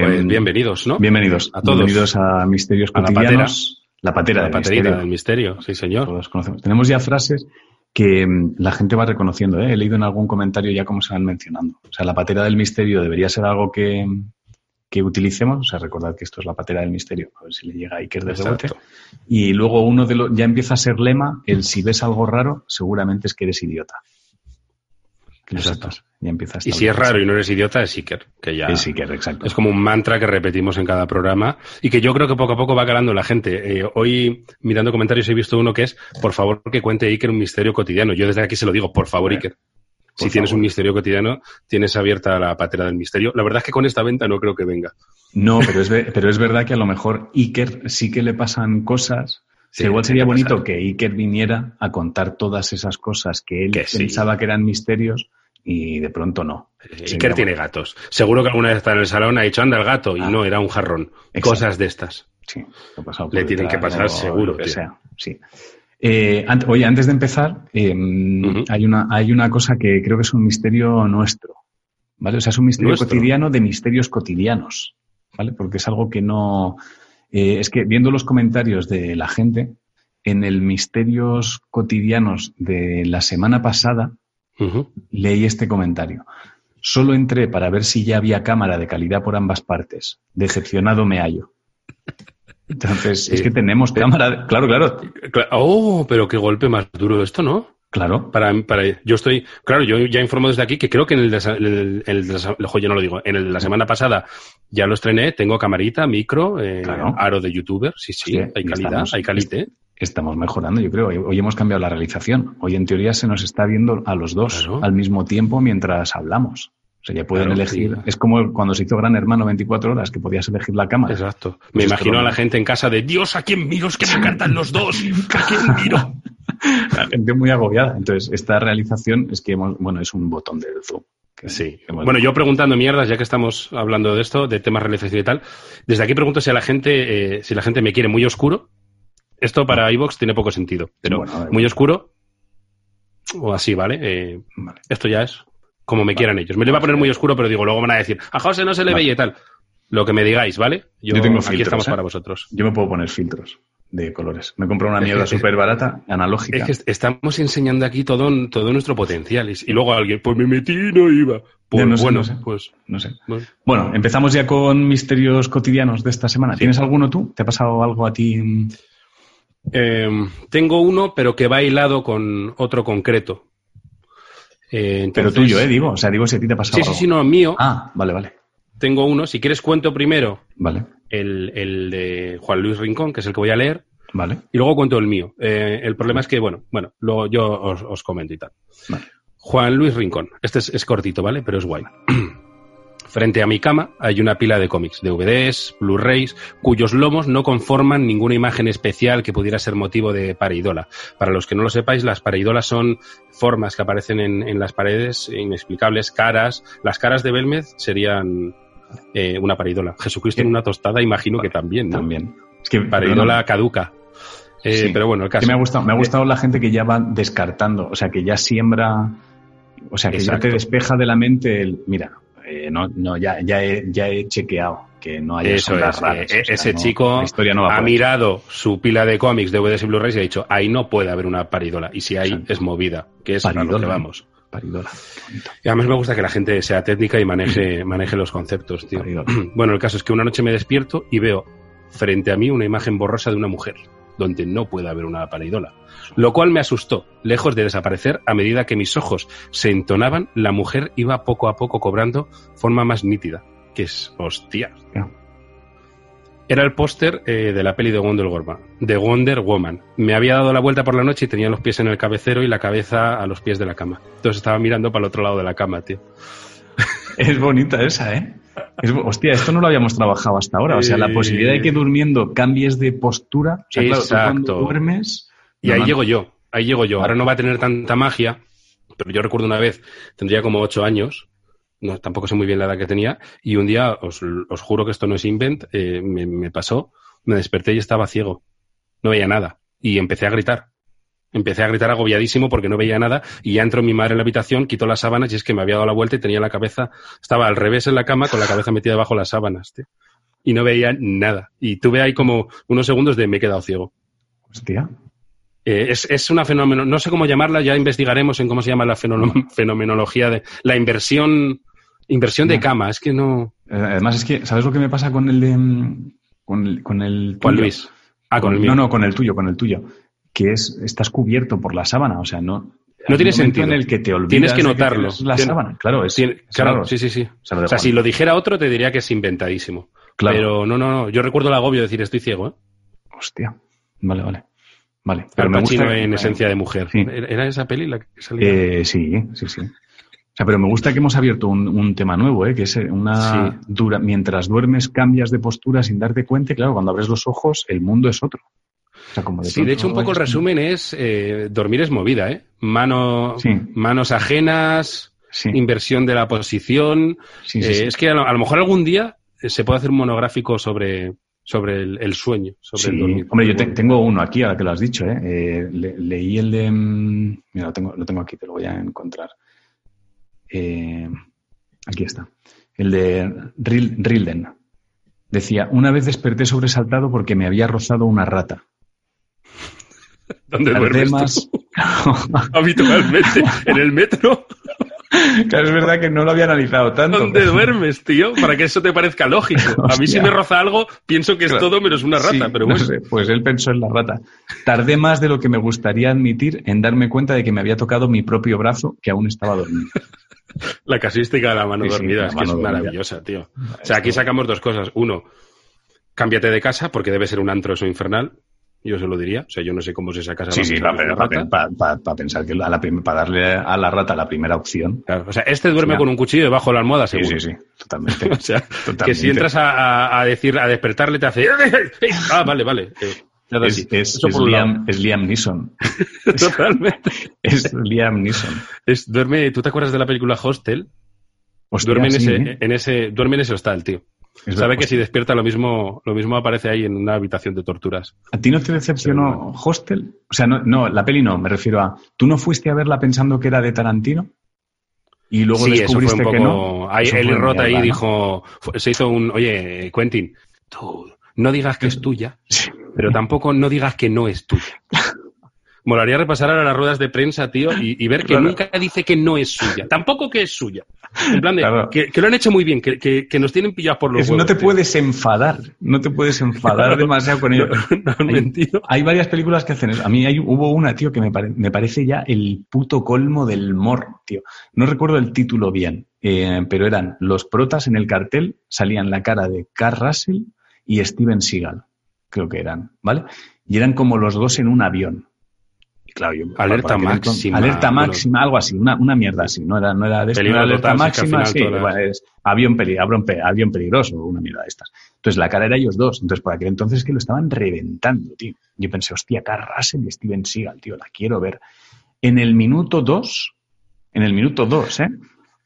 Pues bienvenidos, ¿no? Bienvenidos A todos. Bienvenidos a Misterios A la Cotidianos. La patera, La del paterita misterio. del misterio, sí, señor. Todos conocemos. Tenemos ya frases que mm, la gente va reconociendo. ¿eh? He leído en algún comentario ya cómo se van mencionando. O sea, la patera del misterio debería ser algo que, que utilicemos. O sea, recordad que esto es la patera del misterio. A ver si le llega a Iker de rebote. Y luego uno de los, ya empieza a ser lema, el si ves algo raro, seguramente es que eres idiota. Exacto. sepas. Ya empieza a Y si es raro y no eres idiota, es Iker, que ya Es Iker, exacto. es como un mantra que repetimos en cada programa y que yo creo que poco a poco va calando la gente. Eh, hoy, mirando comentarios, he visto uno que es, por favor, que cuente Iker un misterio cotidiano. Yo desde aquí se lo digo, por favor, Hombre, Iker. Si tienes un misterio cotidiano, tienes abierta la patera del misterio. La verdad es que con esta venta no creo que venga. No, pero es, ve- pero es verdad que a lo mejor Iker sí que le pasan cosas. Sí, igual sería bonito pasar. que Iker viniera a contar todas esas cosas que él Que sí. pensaba que eran misterios y de pronto no. Eh, Iker tiene gatos. Seguro que alguna vez está en el salón, ha dicho, anda el gato, y Ah. no, era un jarrón. Exacto. Cosas de estas. Sí, lo pasado Le tienen que pasar seguro, que tío. sea. Sí. Eh, oye, antes de empezar, eh, hay, una, hay una cosa que creo que es un misterio nuestro. ¿Vale? O sea, es un misterio Nuestro. cotidiano de misterios cotidianos. ¿Vale? Porque es algo que no. eh, es que viendo los comentarios de la gente, en el misterios cotidianos de la semana pasada, Leí este comentario. Solo entré para ver si ya había cámara de calidad por ambas partes. Decepcionado me hallo. Entonces, es que tenemos cámara. Claro, claro, Cla- Oh, pero qué golpe más duro esto, ¿no? claro. Para, para, yo estoy, claro, yo ya informo desde aquí que creo que en el, de, el, de yo no lo digo, en el de la semana pasada ya lo estrené, tengo camarita, micro, eh, Claro. aro de youtuber, sí, sí, hay calidad, estamos- hay calité. Estamos mejorando, yo creo. Hoy, hemos cambiado la realización. Hoy, en teoría, se nos está viendo a los dos Claro. al mismo tiempo mientras hablamos. O sea, ya pueden Claro, elegir. sí. Es como cuando se hizo Gran Hermano 24 horas, que podías elegir la cámara. Exacto. Pues Me imagino a la gente en casa de Dios, ¿a quién miro? Es que me encantan los dos. ¿A quién miro? La gente muy agobiada. Entonces, esta realización es que hemos, bueno, es un botón del Zoom. que Sí. hemos- Bueno, yo preguntando mierdas, ya que estamos hablando de esto, de temas realización y tal, desde aquí pregunto si a la gente, eh, si la gente me quiere muy oscuro. Esto para iVox tiene poco sentido, pero Bueno, muy oscuro o así, ¿vale? Eh, Vale. esto ya es como me quieran ellos. Me lo iba a poner muy oscuro, pero digo, luego van a decir, a José no se le Vale. veía y tal. Lo que me digáis, ¿vale? Yo tengo aquí filtros, estamos ¿eh? para vosotros. Yo me puedo poner filtros de colores. Me compro una mierda súper barata, analógica. Es que est- estamos enseñando aquí todo, todo nuestro potencial. Y, y luego alguien, pues me metí y no iba. Pues no sé, bueno, no sé. pues No sé. bueno. Bueno, empezamos ya con misterios cotidianos de esta semana. Sí. ¿Tienes alguno tú? ¿Te ha pasado algo a ti? Eh, tengo uno, pero que va hilado con otro concreto. Eh, Pero tuyo, ¿eh? Digo. O sea, digo si a ti te ha pasado Sí, sí, algo. sí, no, mío. Ah, vale, vale. Tengo uno. Si quieres, cuento primero Vale, el, el de Juan Luis Rincón, que es el que voy a leer, vale. y luego cuento el mío. Eh, el problema es que, bueno, bueno, luego yo os, os comento y tal. Vale. Juan Luis Rincón. Este es, es cortito, ¿vale? Pero es guay. Frente a mi cama hay una pila de cómics, DVDs, Blu-rays, cuyos lomos no conforman ninguna imagen especial que pudiera ser motivo de pareidola. Para los que no lo sepáis, las pareidolas son formas que aparecen en, en las paredes inexplicables, caras. Las caras de Belmez serían eh, una pareidola. Jesucristo en una tostada, imagino que también, ¿no? También. Es que Pareidola caduca. Eh, Sí. Pero bueno, el Que caso. me ha gustado, me ha gustado la gente que ya va descartando, o sea, que ya siembra, o sea, que ya te despeja de la mente el, mira, eh, no, no, ya, ya he, ya he chequeado que no haya Eso es. raras, eh, o sea, ese no- chico no ha mirado su pila de cómics, DVDs y Blu-rays y ha dicho, ahí no puede haber una paridola. Y si hay, es movida, que es a lo que vamos. Paridola. Y además me gusta que la gente sea técnica y maneje, maneje los conceptos, tío. Paridola. Bueno, el caso es que una noche me despierto y veo frente a mí una imagen borrosa de una mujer, donde no puede haber una paridola. Lo cual me asustó. Lejos de desaparecer, a medida que mis ojos se entonaban, la mujer iba poco a poco cobrando forma más nítida. Que es, hostia. Era el póster eh, de la peli de Wonder Woman. De Wonder Woman. Me había dado la vuelta por la noche y tenía los pies en el cabecero y la cabeza a los pies de la cama. Entonces estaba mirando para el otro lado de la cama, tío. Es bonita esa, ¿eh? Es hostia, esto no lo habíamos trabajado hasta ahora. O sea, la Eh, posibilidad de que durmiendo cambies de postura. O sea, claro, tú cuando Exacto. duermes. Y ahí no, llego yo, ahí llego yo. Ahora no va a tener tanta magia, pero yo recuerdo una vez, tendría como ocho años, no, tampoco sé muy bien la edad que tenía, y un día, os, os juro que esto no es invent, eh, me, me pasó, me desperté y estaba ciego, no veía nada, y empecé a gritar. Empecé a gritar agobiadísimo porque no veía nada y ya entró mi madre en la habitación, quitó las sábanas y es que me había dado la vuelta y tenía la cabeza, estaba al revés en la cama con la cabeza metida bajo las sábanas, tío. Y no veía nada. Y tuve ahí como unos segundos de me he quedado ciego. Hostia. Eh, es, es, una fenómeno, no sé cómo llamarla, ya investigaremos en cómo se llama la fenomenología de la inversión, inversión de cama. Es que no. Eh, además, es que, ¿sabes lo que me pasa con el de. Mm, con el. Con el Luis. Ah, con, el mío. No, no, con el tuyo, con el tuyo que es estás cubierto por la sábana, o sea, no no tiene sentido en el que te olvidas tienes que notarlo que la sábana, claro, es, claro, sí, sí, sí. O sea, si lo dijera otro te diría que es inventadísimo. Claro. Pero no, no, no, yo recuerdo el agobio de decir estoy ciego, ¿eh? Hostia. Vale, vale. Vale, pero me gusta en esencia de mujer. ¿Era esa peli la que salía? Eh, sí, sí, sí. O sea, pero me gusta que hemos abierto un, tema nuevo, ¿eh? que es una dura. Mientras duermes, cambias de postura sin darte cuenta. Y claro, cuando abres los ojos, el mundo es otro de sí, de hecho, un poco el resumen es eh, dormir es movida, ¿eh? Mano, Manos ajenas, inversión de la posición. Eh, es que a lo, mejor algún día se puede hacer un monográfico sobre, sobre el, sueño, sobre el dormir. Hombre, yo tengo uno aquí, ahora que lo has dicho, ¿eh? leí el de... Mm, mira, lo tengo, lo tengo aquí, te lo voy a encontrar. aquí está. El de Rilden. Decía, una vez desperté sobresaltado porque me había rozado una rata. ¿Dónde duermes Habitualmente, en el metro. Claro, es verdad que no lo había analizado tanto. ¿Dónde duermes, tío? Para que eso te parezca lógico. A mí si me roza algo, pienso que es todo menos una rata, pero bueno. pues él pensó en la rata. Tardé más de lo que me gustaría admitir en darme cuenta de que me había tocado mi propio brazo, que aún estaba dormido. La casuística de la mano dormida, es que es maravillosa, tío. O sea, aquí sacamos dos cosas. Uno, cámbiate de casa, porque debe ser un antro eso infernal yo se lo diría. O sea, yo no sé cómo se saca esa Sí, sí, para, pensar que para darle a la rata la primera opción. o sea, este duerme con un cuchillo debajo de la almohada, seguro. Sí, sí, sí, totalmente. o sea, que si entras a, decir, a despertarle, te hace. ah, vale, vale. Eh, es, es, Liam, es, Liam, Neeson. Totalmente. es Liam Neeson. Es, duerme, ¿Tú te acuerdas de la película Hostel? duerme, en, ese, ¿eh? en ese, duerme en ese hostal, tío. Sabe que si despierta lo mismo, lo mismo aparece ahí en una habitación de torturas. ¿A ti no te decepcionó Hostel? O sea, no, no, la peli no, me refiero a. ¿Tú no fuiste a verla pensando que era de Tarantino? Y luego descubriste que no. Ahí, Eli Roth ahí dijo. Se hizo un. Oye, Quentin, tú no digas que es tuya, pero tampoco no digas que no es tuya. Molaría repasar a las ruedas de prensa, tío, y, ver que nunca dice que no es suya. Tampoco que es suya. En plan de, que, lo han hecho muy bien, que, nos tienen pillados por los No te puedes enfadar, no te puedes enfadar demasiado con ello. hay, varias películas que hacen eso. A mí hay, hubo una, tío, que me, me, parece ya el puto colmo del morro, tío. No recuerdo el título bien, eh, pero eran los protas en el cartel, salían la cara de Carl Russell y Steven Seagal, creo que eran, ¿vale? Y eran como los dos en un avión claro, alerta máxima. alerta máxima, algo así, una, una, mierda así. No era, no era de alerta máxima, sí, es avión, avión, peligroso, una mierda de estas. Entonces la cara era ellos dos. Entonces por aquel entonces que lo estaban reventando, tío. Yo pensé, hostia, Carl Russell y Steven Seagal, tío, la quiero ver. En el minuto dos, en el minuto dos, ¿eh?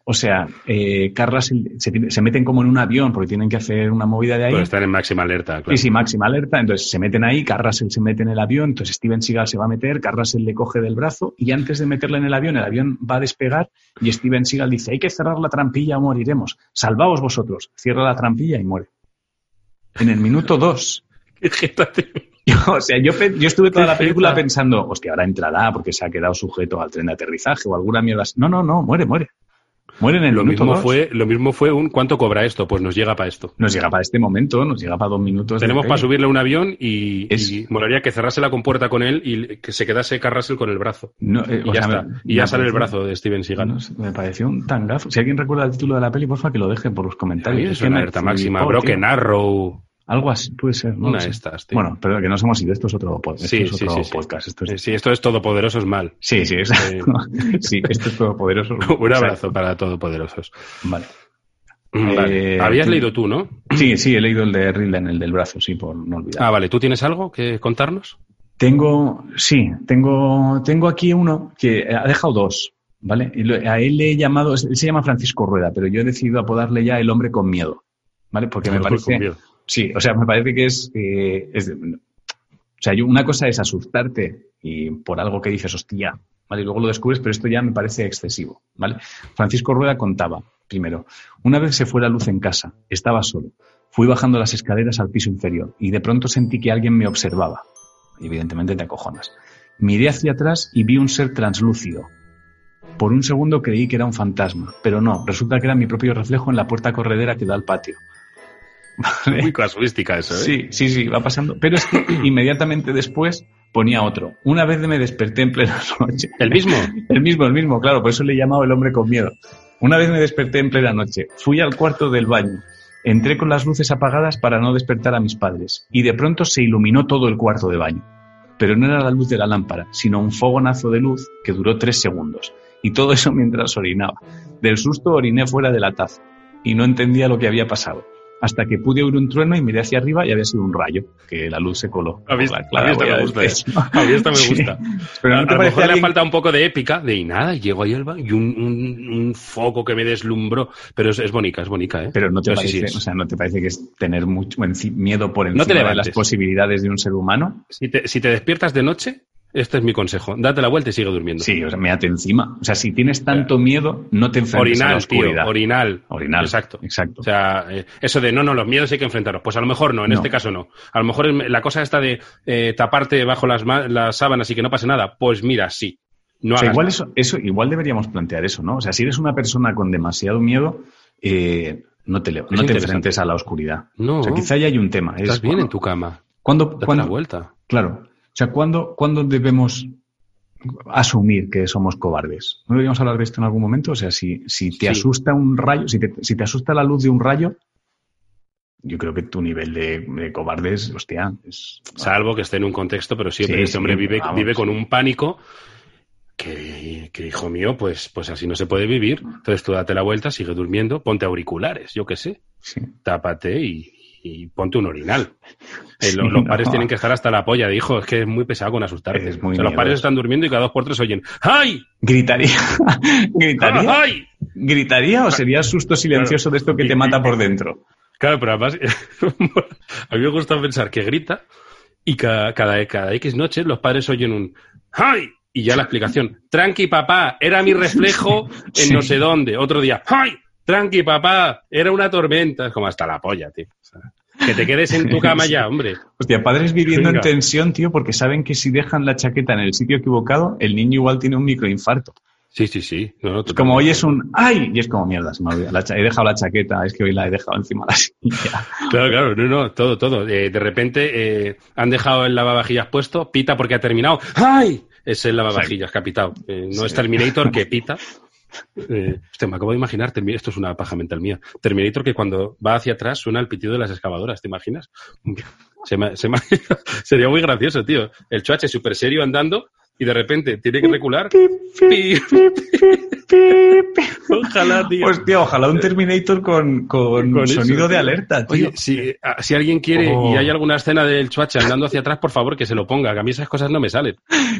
O sea, eh, Carlas se, meten como en un avión porque tienen que hacer una movida de ahí. Pues estar en máxima alerta, claro. Sí, sí, máxima alerta. Entonces se meten ahí, Carras se mete en el avión, entonces Steven Seagal se va a meter, Carras le coge del brazo y antes de meterle en el avión, el avión va a despegar y Steven Seagal dice, hay que cerrar la trampilla o moriremos. Salvaos vosotros. Cierra la trampilla y muere. En el minuto dos. o sea, yo, yo estuve toda la película pensando, hostia, ahora entrará porque se ha quedado sujeto al tren de aterrizaje o alguna mierda. No, no, no, muere, muere. Mueren en lo mismo fue Lo mismo fue un ¿cuánto cobra esto? Pues nos llega para esto. Nos llega para este momento, nos llega para dos minutos. Tenemos para subirle un avión y, molaría que cerrase la compuerta con él y que se quedase Carrasel con el brazo. Eh, y ya está. y ya sale el brazo de Steven Seagal. me pareció un tangazo. Si alguien recuerda el título de la peli, porfa, que lo deje por los comentarios. es, una alerta máxima. Broken Arrow. Algo así, puede ser. Una de estas, tío. Bueno, pero que no somos así, esto es otro, podcast. sí, sí, sí, podcast. Esto es... Sí, esto es Todopoderosos mal. Sí, sí, es... sí, esto es Todopoderosos. Un abrazo para Todopoderosos. Vale. Mm, eh, Habías leído tú, ¿no? Sí, sí, he leído el de Rilden, el del brazo, sí, por no olvidar. Ah, vale. ¿Tú tienes algo que contarnos? Tengo, sí, tengo, tengo aquí uno que ha dejado dos, ¿vale? A él le he llamado, él se llama Francisco Rueda, pero yo he decidido apodarle ya el hombre con miedo, ¿vale? Porque me parece, Sí, o sea, me parece que es, eh, O sea, una cosa es asustarte y por algo que dices, hostia, ¿vale? Y luego lo descubres, pero esto ya me parece excesivo, ¿vale? Francisco Rueda contaba, primero, una vez se fue la luz en casa, estaba solo. Fui bajando las escaleras al piso inferior y de pronto sentí que alguien me observaba. Evidentemente te acojonas. Miré hacia atrás y vi un ser translúcido. Por un segundo creí que era un fantasma, pero no, resulta que era mi propio reflejo en la puerta corredera que da al patio. Muy casuística eso, ¿eh? Sí, sí, sí, va pasando. Pero es que inmediatamente después ponía otro. Una vez me desperté en plena noche. ¿El mismo? El mismo, el mismo, claro, por eso le he llamado el hombre con miedo. Una vez me desperté en plena noche, fui al cuarto del baño, entré con las luces apagadas para no despertar a mis padres, y de pronto se iluminó todo el cuarto de baño. Pero no era la luz de la lámpara, sino un fogonazo de luz que duró tres segundos. Y todo eso mientras orinaba. Del susto oriné fuera de la taza, y no entendía lo que había pasado hasta que pude oír un trueno y miré hacia arriba y había sido un rayo, que la luz se coló. A mí, me gusta. A mí esta me gusta. Pero no te a, lo mejor le ha faltado un poco de épica, de y nada, llego ahí al y un, un, un, foco que me deslumbró. Pero es, es bonita, es bonita, ¿eh? Pero no te, parece, o sea, ¿no te parece que es tener mucho miedo por encima de las posibilidades de un ser humano? Si te, si te despiertas de noche, este es mi consejo. Date la vuelta y sigue durmiendo. Sí, o sea, méate encima. O sea, si tienes tanto miedo, no te enfrentes orinal, a la oscuridad. Tío, orinal. Orinal. Exacto. Exacto. O sea, eh, eso de no, no, los miedos hay que enfrentarlos. Pues a lo mejor no, en No. este caso no. A lo mejor la cosa esta de eh, taparte bajo las, las sábanas y que no pase nada, pues mira, sí. No O sea, hagas igual, eso, eso, igual deberíamos plantear eso, ¿no? O sea, si eres una persona con demasiado miedo, eh, no te, no te enfrentes a la oscuridad. No. O sea, quizá ya hay un tema. Estás Es bien en cuando- tu cama. ¿Cuándo, Date cuándo- la vuelta. Claro. O sea, ¿cuándo, ¿cuándo debemos asumir que somos cobardes? ¿No deberíamos hablar de esto en algún momento? O sea, si, si te Sí. asusta un rayo, si te, si te asusta la luz de un rayo, yo creo que tu nivel de, de cobarde es, hostia, es... Salvo que esté en un contexto, pero siempre Sí, este hombre vive, vamos. vive con un pánico que, que, hijo mío, pues, pues así no se puede vivir. Entonces tú date la vuelta, sigue durmiendo, ponte auriculares, yo qué sé, Sí. tápate y, y ponte un orinal. Eh, Sí, los, no. padres tienen que estar hasta la polla, dijo, es que es muy pesado con asustarte. Es muy O sea, los padres están durmiendo y cada dos por tres oyen ¡Ay! ¿Gritaría? ¿Gritaría? ¡Ay! ¿Gritaría o sería susto silencioso de esto que te mata por dentro? Claro, pero además, a mí me gusta pensar que grita y cada, cada, cada X noches los padres oyen un ¡Ay! Y ya la explicación. Tranqui, papá, era mi reflejo en Sí. no sé dónde. Otro día, ¡Ay! Tranqui, papá, era una tormenta. Es como hasta la polla, tío. O sea, que te quedes en tu cama ya, hombre. Hostia, padres viviendo Venga. en tensión, tío, porque saben que si dejan la chaqueta en el sitio equivocado, el niño igual tiene un microinfarto. Sí, sí, sí. No, Es como hoy es un ¡ay! Y es como mierda, se me. La he dejado la chaqueta, es que hoy la he dejado encima de la silla. Claro, claro, no, no, todo, todo. Eh, de repente eh, han dejado el lavavajillas puesto, pita porque ha terminado. ¡Ay! Es el lavavajillas que ha pitado. Eh, no Sí. es Terminator que pita. Eh, me acabo de imaginar, esto es una paja mental mía. Terminator que cuando va hacia atrás suena el pitido de las excavadoras, ¿te imaginas? Sería muy gracioso, tío. El chuache súper serio andando y de repente tiene que recular. Ojalá, tío. Hostia, ojalá un Terminator con, con, Con eso, sonido de alerta, tío. Oye, si, a- si alguien quiere Oh. y hay alguna escena del chuache andando hacia atrás, por favor, que se lo ponga, que a mí esas cosas no me salen.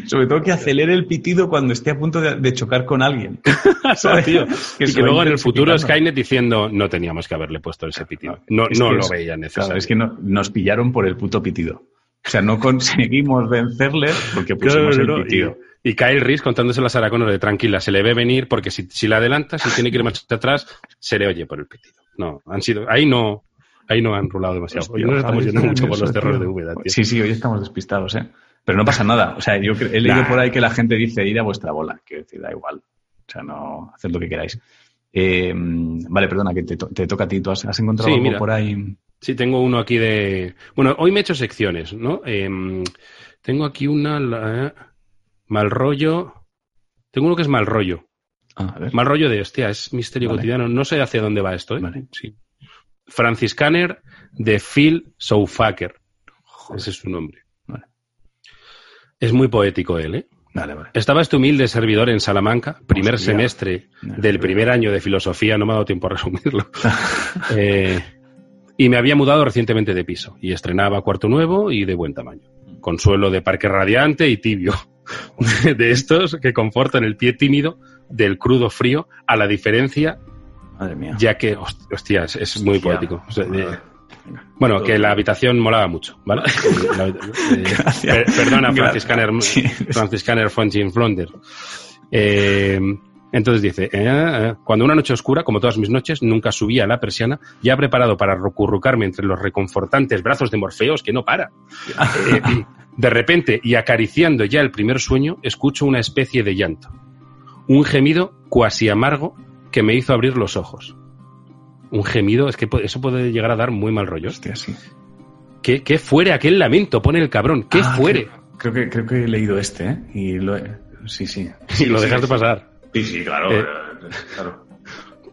Sobre todo que acelere el pitido cuando esté a punto de, de chocar con alguien. ¿Sabes? Tío, Que y que luego en el futuro. Skynet diciendo no teníamos que haberle puesto ese pitido. No, Es no lo es- veía necesario. Claro, es que no- nos pillaron por el puto pitido. O sea, no conseguimos vencerle porque pusimos no, el no, pitido. Y, y Kyle Reese contándose a Sarah Connor de tranquila, se le ve venir porque si, si la adelanta, si tiene que ir más atrás, se le oye por el pitido. No, han sido, ahí no, ahí no han rulado demasiado. Hoy nos estamos yendo mucho por los terrores de Úbeda, tío. Sí, sí, hoy estamos despistados, ¿eh? Pero no pasa nada. O sea, yo he leído Nah. por ahí que la gente dice ir a vuestra bola. Quiero decir, da igual. O sea, no, haced lo que queráis. Eh, vale, perdona, que te, to- te toca a ti. ¿Tú has, has encontrado Sí, algo mira. por ahí? Sí, tengo uno aquí de. Bueno, hoy me he hecho secciones, ¿no? Em, tengo aquí una. la- mal rollo. Tengo uno que es mal rollo. Ah, a ver. Mal rollo de, hostia, es misterio Vale. cotidiano. No sé hacia dónde va esto, ¿eh? Vale. Sí. Franciscaner de Phil Soufaker. Ese es su nombre. Vale. Es muy poético él, ¿eh? Vale, vale. Estaba este humilde servidor en Salamanca, primer Hostia. semestre del primer año de filosofía, no me ha dado tiempo a resumirlo. Eh, y me había mudado recientemente de piso y estrenaba cuarto nuevo y de buen tamaño, con suelo de parque radiante y tibio, de estos que confortan el pie tímido del crudo frío, a la diferencia, Madre mía. ya que, host- hostia, es, es muy Hostia. poético. O sea, de- Bueno, que la habitación molaba mucho, ¿vale? Eh, per- perdona, Franciscaner. Franciscaner Fonchín Flonder. Eh, entonces dice, eh, eh, cuando una noche oscura, como todas mis noches, nunca subía a la persiana, ya preparado para recurrucarme entre los reconfortantes brazos de Morfeos, que no para. Eh, de repente, y acariciando ya el primer sueño, escucho una especie de llanto. Un gemido cuasi amargo que me hizo abrir los ojos. Un gemido, es que eso puede llegar a dar muy mal rollo. Hostia, sí. ¿Qué, qué fuere aquel lamento? Pone el cabrón. ¿Qué Ah, fuere? Creo, creo que, creo que he leído este, ¿eh? Y lo he- Sí, sí. Y lo Sí, dejaste sí. pasar. Sí, sí, claro. Eh. eh, claro.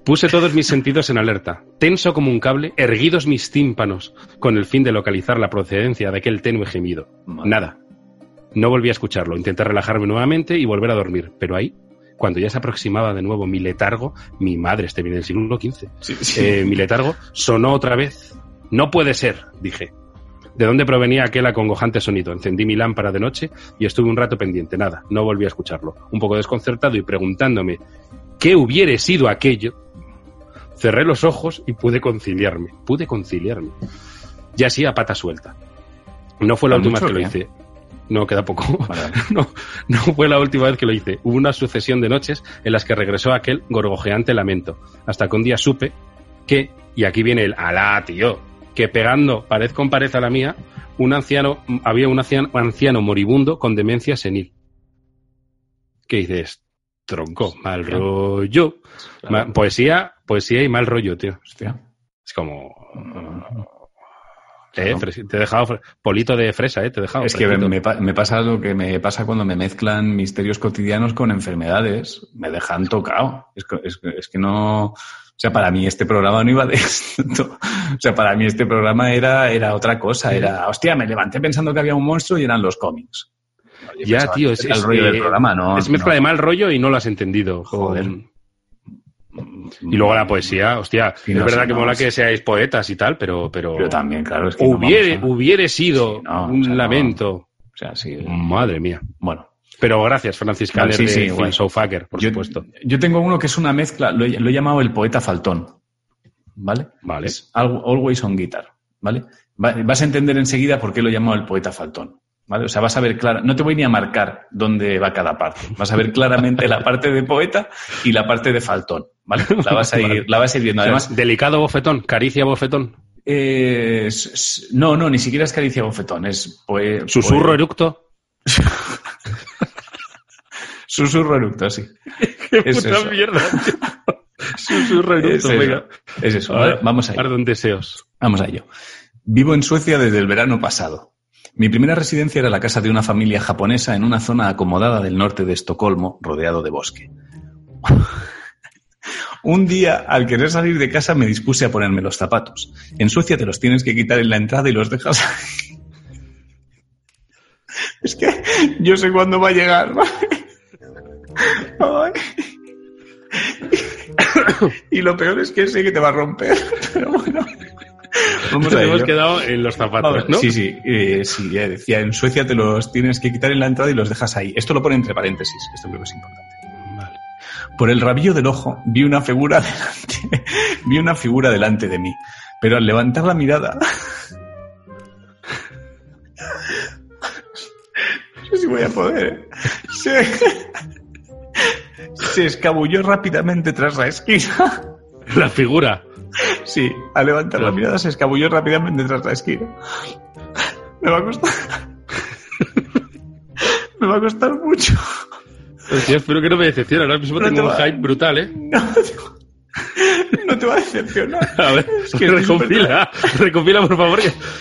Puse todos mis sentidos en alerta. Tenso como un cable, erguidos mis tímpanos, con el fin de localizar la procedencia de aquel tenue gemido. Madre. Nada. No volví a escucharlo. Intenté relajarme nuevamente y volver a dormir. Pero ahí, cuando ya se aproximaba de nuevo mi letargo, mi madre, este viene del siglo XV, Sí, sí. eh, mi letargo sonó otra vez. No puede ser, dije. ¿De dónde provenía aquel acongojante sonido? Encendí mi lámpara de noche y estuve un rato pendiente. Nada, no volví a escucharlo. Un poco desconcertado y preguntándome qué hubiera sido aquello, cerré los ojos y pude conciliarme. Pude conciliarme. Ya así a pata suelta. No fue la ¿Queda última vez que lo hice. No, queda poco. Vale. No, no fue la última vez que lo hice. Hubo una sucesión de noches en las que regresó aquel gorgojeante lamento. Hasta que un día supe que, y aquí viene el alá, tío, que pegando pared con pared a la mía, un anciano, había un anciano, anciano moribundo con demencia senil. ¿Qué dices? Tronco, mal rollo. Ma- poesía, poesía y mal rollo, tío. Hostia. Es como. Claro. Eh, te he dejado polito de fresa, eh, te he dejado. Es que me, me pasa lo que me pasa cuando me mezclan misterios cotidianos con enfermedades. Me dejan tocado. Es que, es es que no. O sea, para mí este programa no iba de esto. O sea, para mí este programa era, era otra cosa. Era, hostia, me levanté pensando que había un monstruo y eran los cómics. Yo Ya, tío, es, el es, rollo eh, del programa, ¿no? es mezcla no. de mal rollo y no lo has entendido. Joder. Y luego la poesía, hostia, Sí, es no, verdad sí, que no, mola sí. que seáis poetas y tal, pero, pero, Pero también, claro, es que no hubiere, vamos a- hubiere sido Sí, no, un o sea, no. lamento. O sea, sí. Madre mía. Bueno. Pero gracias, Francisca, Vale, sí, de sí. Sofaker, por yo, supuesto. Yo tengo uno que es una mezcla, lo he, lo he llamado el poeta faltón. ¿Vale? Vale. Es Always on guitar. ¿Vale? Va- Vas a entender enseguida por qué lo he llamado el poeta faltón. ¿Vale? O sea, vas a ver clara, no te voy ni a marcar dónde va cada parte. Vas a ver claramente la parte de poeta y la parte de faltón. ¿Vale? La vas a ir, la vas a ir viendo. Además, Delicado bofetón, caricia bofetón, eh, no, no, ni siquiera es caricia bofetón, es poe- susurro poe- eructo. Susurro eructo, sí. ¡Qué Es puta eso. mierda! susurro Es eructo, eso. venga. Es eso. Vamos a ello. Ardon deseos. Vamos a ello. Vivo en Suecia desde el verano pasado. Mi primera residencia era la casa de una familia japonesa en una zona acomodada del norte de Estocolmo, rodeado de bosque. Un día, al querer salir de casa, me dispuse a ponerme los zapatos. En Suecia te los tienes que quitar en la entrada y los dejas ahí. Es que yo sé cuándo va a llegar. ¿vale? Y lo peor es que sé que te va a romper. Pero bueno. Vamos a hemos quedado en los zapatos, ¿no? Sí, sí, eh, sí, ya decía, en Suecia te los tienes que quitar en la entrada y los dejas ahí. Esto lo pone entre paréntesis, esto creo que es importante. Vale. Por el rabillo del ojo vi una figura delante, vi una figura delante de mí, pero al levantar la mirada, no sé si voy a poder, se, se escabulló rápidamente tras la esquina. La figura. Sí, al levantar la mirada se escabulló rápidamente tras la esquina. Me va a costar. Me va a costar mucho. Hostia, espero que no me decepcione. Ahora mismo No tengo te un va- hype brutal, ¿eh? No, no te va a decepcionar. A ver, Es que recopila, recopila, por favor.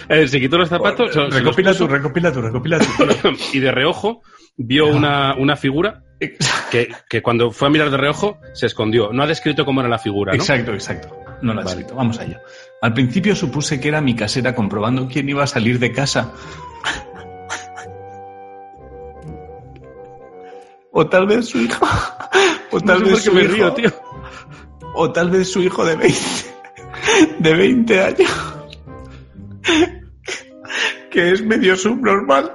Eh, se quitó los zapatos. los recopila tú, recopila tú, recopila tú. y de reojo vio una, una figura que, que cuando fue a mirar de reojo se escondió. No ha descrito cómo era la figura, ¿no? Exacto, exacto. No lo has Vale. escrito. Vamos allá. Al principio supuse que era mi casera comprobando quién iba a salir de casa. O tal vez su hijo. O No tal sé vez su me hijo. río, tío. O tal vez su hijo de 20. De 20 años. Que es medio subnormal.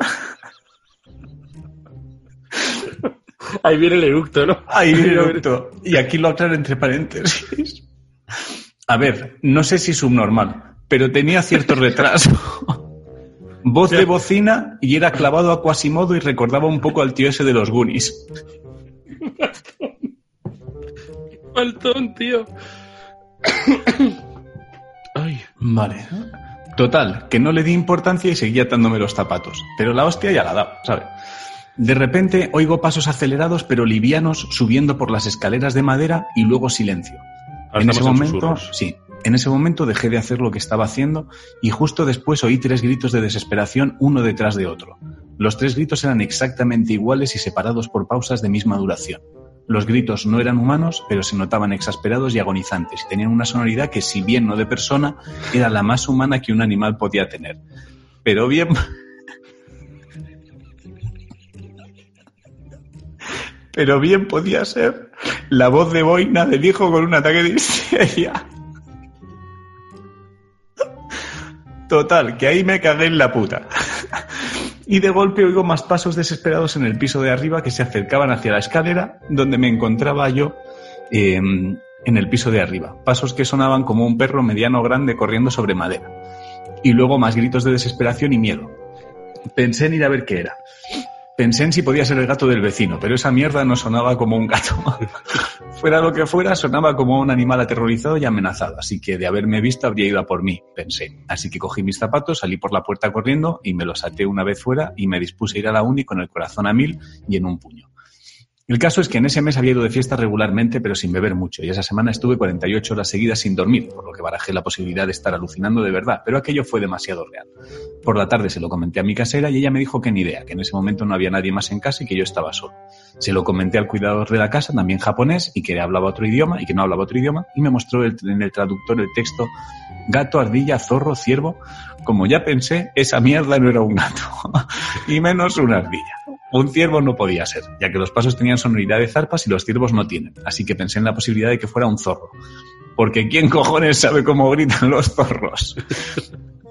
Ahí viene el eructo, ¿no? Ahí viene mira. eructo. Y aquí lo aclaro entre paréntesis. A ver, no sé si subnormal, pero tenía cierto retraso. Voz de bocina y era clavado a Quasimodo y recordaba un poco al tío ese de los Goonies. Faltón, tío. Ay. Vale. Total, que no le di importancia y seguía atándome los zapatos. Pero la hostia ya la daba, ¿sabes? De repente oigo pasos acelerados pero livianos subiendo por las escaleras de madera y luego silencio. Ahora en ese en momento, sí, en ese momento dejé de hacer lo que estaba haciendo y justo después oí tres gritos de desesperación uno detrás de otro. Los tres gritos eran exactamente iguales y separados por pausas de misma duración. Los gritos no eran humanos, pero se notaban exasperados y agonizantes y tenían una sonoridad que, si bien no de persona, era la más humana que un animal podía tener. Pero bien... Pero bien podía ser la voz de boina del hijo con un ataque de histeria. Total, que ahí me cagué en la puta. Y de golpe oigo más pasos desesperados en el piso de arriba que se acercaban hacia la escalera donde me encontraba yo eh, en el piso de arriba. Pasos que sonaban como un perro mediano grande corriendo sobre madera. Y luego más gritos de desesperación y miedo. Pensé en ir a ver qué era. Pensé en si podía ser el gato del vecino, pero esa mierda no sonaba como un gato. fuera lo que fuera, sonaba como un animal aterrorizado y amenazado, así que de haberme visto habría ido a por mí, pensé. Así que cogí mis zapatos, salí por la puerta corriendo y me los até una vez fuera y me dispuse a ir a la uni con el corazón a mil y en un puño. El caso es que en ese mes había ido de fiesta regularmente, pero sin beber mucho, y esa semana estuve 48 horas seguidas sin dormir, por lo que barajé la posibilidad de estar alucinando de verdad, pero aquello fue demasiado real. Por la tarde se lo comenté a mi casera y ella me dijo que ni idea, que en ese momento no había nadie más en casa y que yo estaba solo. Se lo comenté al cuidador de la casa, también japonés, y que hablaba otro idioma, y que no hablaba otro idioma, y me mostró el- en el traductor el texto gato, ardilla, zorro, ciervo. Como ya pensé, esa mierda no era un gato, y menos una ardilla. Un ciervo no podía ser, ya que los pasos tenían sonoridad de zarpas y los ciervos no tienen, así que pensé en la posibilidad de que fuera un zorro. Porque ¿quién cojones sabe cómo gritan los zorros?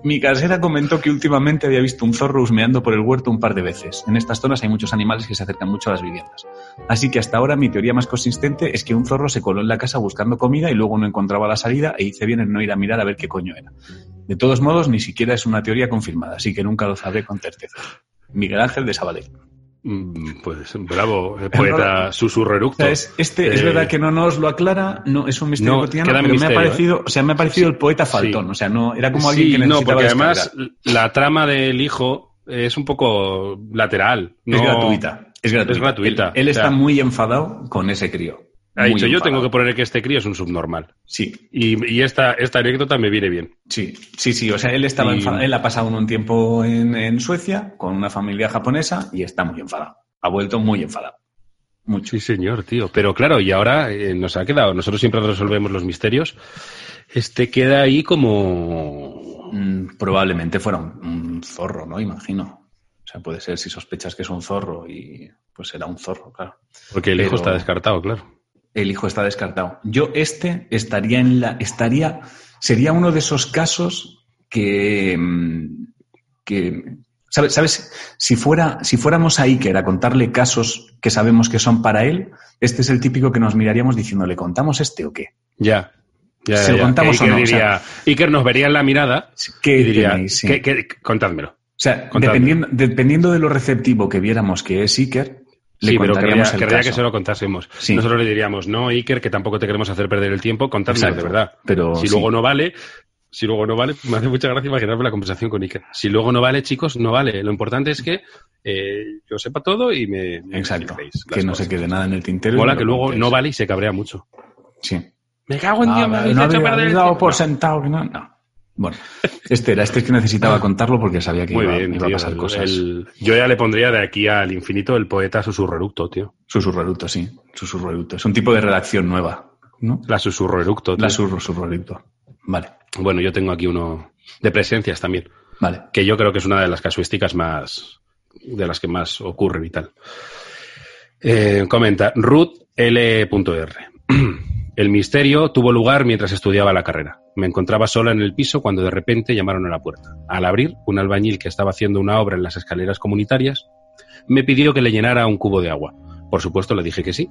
Mi casera comentó que últimamente había visto un zorro husmeando por el huerto un par de veces. En estas zonas hay muchos animales que se acercan mucho a las viviendas. Así que hasta ahora mi teoría más consistente es que un zorro se coló en la casa buscando comida y luego no encontraba la salida e hice bien en no ir a mirar a ver qué coño era. De todos modos, ni siquiera es una teoría confirmada, así que nunca lo sabré con certeza. Miguel Ángel de Sabadell. Mm, Pues bravo, eh, poeta susurro O sea, es, este es Eh, verdad que no nos lo aclara, no es un misterio no, cotidiano, pero misterio, me ha parecido, ¿eh? o sea, me ha parecido Sí. el poeta faltón, Sí. o sea, no era como alguien Sí, que no, necesitaba porque además la trama del hijo es un poco lateral. es no- gratuita, es gratuita. Es gratuita, Él, él o sea- está muy enfadado con ese crío. Ha dicho, yo tengo que poner que este crío es un subnormal. Sí, Y, y esta, esta anécdota me viene bien. sí, sí, sí, o sea, él estaba Y- enfadado, él ha pasado un tiempo en, en Suecia con una familia japonesa y está muy enfadado. Ha vuelto muy enfadado. Mucho. Sí, señor, tío. Pero claro, y ahora eh, nos ha quedado, nosotros siempre resolvemos los misterios. Este queda ahí como... Mm, probablemente fuera un, un zorro, ¿no? Imagino. O sea, puede ser si sospechas que es un zorro y pues será un zorro, claro. Porque el hijo está descartado, claro. El hijo está descartado. Yo este estaría en la estaría sería uno de esos casos que mm, que sabes sabes si fuera si fuéramos a Iker a contarle casos que sabemos que son para él, este es el típico que nos miraríamos diciendo, ¿le contamos este o qué? Ya. Ya, ¿Se lo contamos o no? Iker O sea- diría, Iker nos vería en la mirada ¿Qué y diría, tenéis? Sí. ¿qué- qué- contádmelo. O sea, Contadme. dependiendo, dependiendo de lo receptivo que viéramos que es Iker, le sí, pero querría, contaríamos el querría caso. que se lo contásemos. Sí. Nosotros le diríamos, no, Iker, que tampoco te queremos hacer perder el tiempo, Exacto. de verdad. Pero si sí. luego no vale, si luego no vale, me hace mucha gracia imaginarme la conversación con Iker. Si luego no vale, chicos, no vale. Lo importante es que eh, yo sepa todo y me, me Exacto. Que no cosas. se quede nada en el tintero. Mola me que luego contéis. no vale y se cabrea mucho. Sí. Me cago en Dios, Ah, me no habéis hecho perder había el dado tiempo. por sentado que no. No. Bueno, este era, este es que necesitaba contarlo porque sabía que Muy iba, bien, iba a pasar el- cosas. el- yo ya le pondría de aquí al infinito el poeta susurreructo, tío. Susurreructo, sí. Susurreructo. Es un tipo de redacción nueva, ¿no? La susurreructo, tío. La susurreructo. Vale, Bueno, yo tengo aquí uno de presencias también, vale. que yo creo que es una de las casuísticas más, de las que más ocurren y tal. Eh, comenta, Ruth L.R. El misterio tuvo lugar mientras estudiaba la carrera. Me encontraba sola en el piso cuando de repente llamaron a la puerta. Al abrir, un albañil que estaba haciendo una obra en las escaleras comunitarias me pidió que le llenara un cubo de agua. Por supuesto, le dije que sí.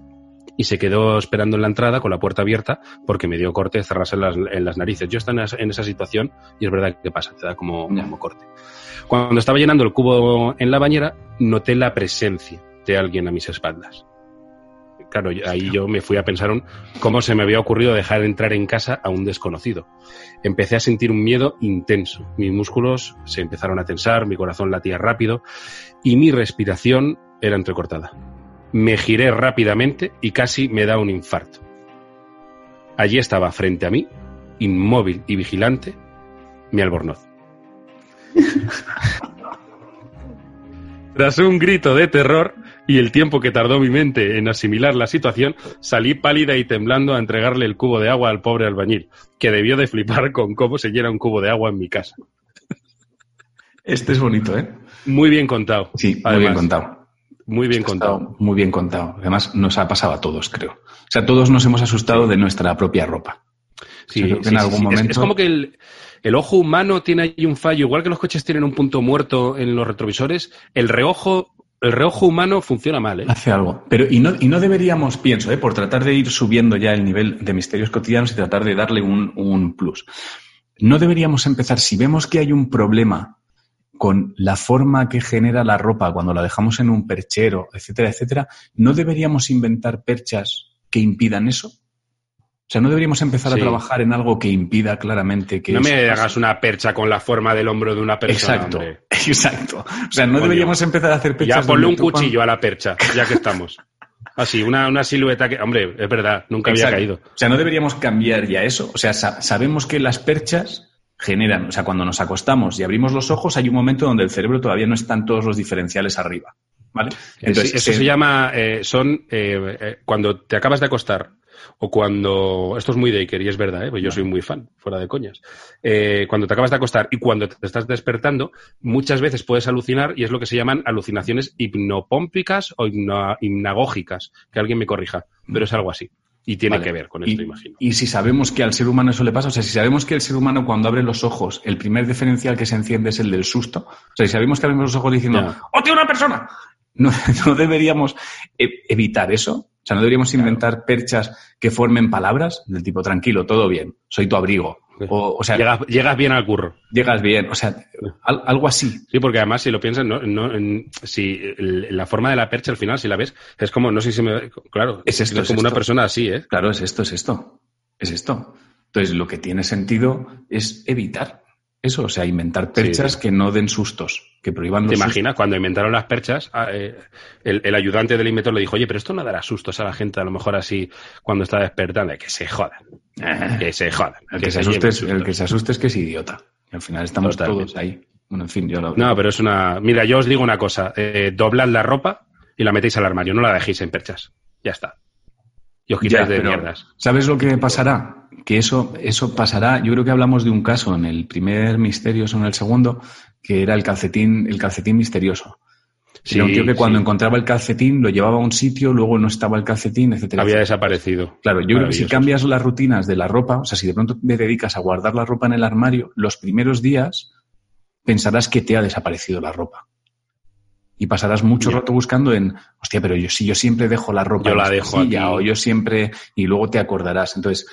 y se quedó esperando en la entrada con la puerta abierta porque me dio corte cerrarse en las, en las narices. Yo estaba en esa situación y es verdad que pasa, te da como, como corte. Cuando estaba llenando el cubo en la bañera, noté la presencia de alguien a mis espaldas. Claro, ahí yo me fui a pensar un, cómo se me había ocurrido dejar entrar en casa a un desconocido. Empecé a sentir un miedo intenso. Mis músculos se empezaron a tensar, mi corazón latía rápido y mi respiración era entrecortada. Me giré rápidamente y casi me da un infarto. Allí estaba frente a mí, inmóvil y vigilante, mi albornoz. Tras un grito de terror y el tiempo que tardó mi mente en asimilar la situación, salí pálida y temblando a entregarle el cubo de agua al pobre albañil, que debió de flipar con cómo se llena un cubo de agua en mi casa. Este es bonito, ¿eh? Muy bien contado. Sí, muy bien contado. Muy bien contado. Muy bien contado. Además, nos ha pasado a todos, creo. O sea, todos nos hemos asustado de nuestra propia ropa. Sí, en algún momento... es, como que el, el ojo humano tiene ahí un fallo, igual que los coches tienen un punto muerto en los retrovisores, el reojo, el reojo humano funciona mal. ¿eh? Hace algo. Pero y no, y no deberíamos, pienso, ¿eh? por tratar de ir subiendo ya el nivel de misterios cotidianos y tratar de darle un, un plus. No deberíamos empezar, si vemos que hay un problema con la forma que genera la ropa cuando la dejamos en un perchero, etcétera, etcétera, ¿no deberíamos inventar perchas que impidan eso? O sea, no deberíamos empezar a trabajar en algo que impida claramente que... No me hagas una percha con la forma del hombro de una persona. Exacto, exacto. O sea, no deberíamos empezar a hacer perchas... Ya ponle un cuchillo a la percha, ya que estamos. Así, una, una silueta que... Hombre, es verdad, nunca había caído. O sea, no deberíamos cambiar ya eso. O sea, sabemos que las perchas generan... O sea, cuando nos acostamos y abrimos los ojos, hay un momento donde el cerebro todavía no están todos los diferenciales arriba. ¿Vale? Entonces, eso se llama... Eh, son... Eh, eh, cuando te acabas de acostar o cuando, esto es muy Daker y es verdad, ¿eh? pues yo soy muy fan, fuera de coñas, eh, cuando te acabas de acostar y cuando te estás despertando, muchas veces puedes alucinar y es lo que se llaman alucinaciones hipnopómpicas o hipnagógicas, que alguien me corrija, pero es algo así. Y tiene que ver con esto, imagino. Y si sabemos que al ser humano eso le pasa, o sea, si sabemos que el ser humano cuando abre los ojos, el primer diferencial que se enciende es el del susto, o sea, si sabemos que abrimos los ojos diciendo, ¡Oh, tiene una persona! No, no deberíamos e-, evitar eso. O sea, no deberíamos inventar perchas que formen palabras del tipo tranquilo, todo bien, soy tu abrigo. O, sea, llegas, bien al curro. Llegas bien, o sea, algo así. Sí, porque además si lo piensas, no, si la forma de la percha al final, si la ves, es como, no sé si me... Claro, es esto. Es, como una persona así, ¿eh? Claro, es esto, es esto. Es esto. Entonces, lo que tiene sentido es evitar eso, o sea, inventar perchas que no den sustos, que prohíban los ¿Te imaginas? Cuando inventaron las perchas, ah, eh, el, ayudante del inventor le dijo, oye, pero esto no dará sustos a la gente, a lo mejor así, cuando está despertando, que se jodan, que se jodan. El que, se, asuste es, el que se asuste es que es idiota. al final estamos todos ahí. Bueno, en fin, yo lo... No, pero es una... Mira, yo os digo una cosa, eh, doblad la ropa y la metéis al armario, no la dejéis en perchas. Ya está. Y os quitáis de mierdas. ¿Sabes lo que pasará? Que eso, eso pasará. Yo creo que hablamos de un caso en el primer misterio o en el segundo, que era el calcetín, el calcetín misterioso. Sí, un tío que cuando encontraba el calcetín lo llevaba a un sitio, luego no estaba el calcetín, etcétera. Había desaparecido. Claro, yo creo que si cambias las rutinas de la ropa, o sea, si de pronto te dedicas a guardar la ropa en el armario, los primeros días pensarás que te ha desaparecido la ropa. Y pasarás mucho rato buscando en, hostia, pero yo si yo siempre dejo la ropa yo la dejo aquí. o yo siempre, y luego te acordarás. Entonces,